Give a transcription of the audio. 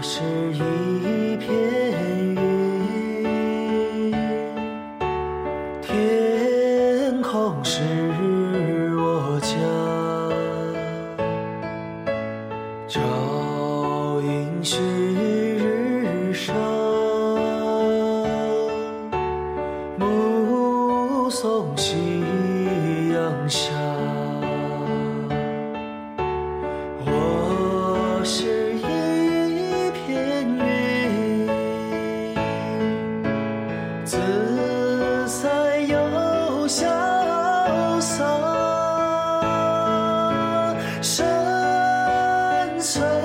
我是一片云，天空是我家。朝迎旭日升，目送夕阳下。So.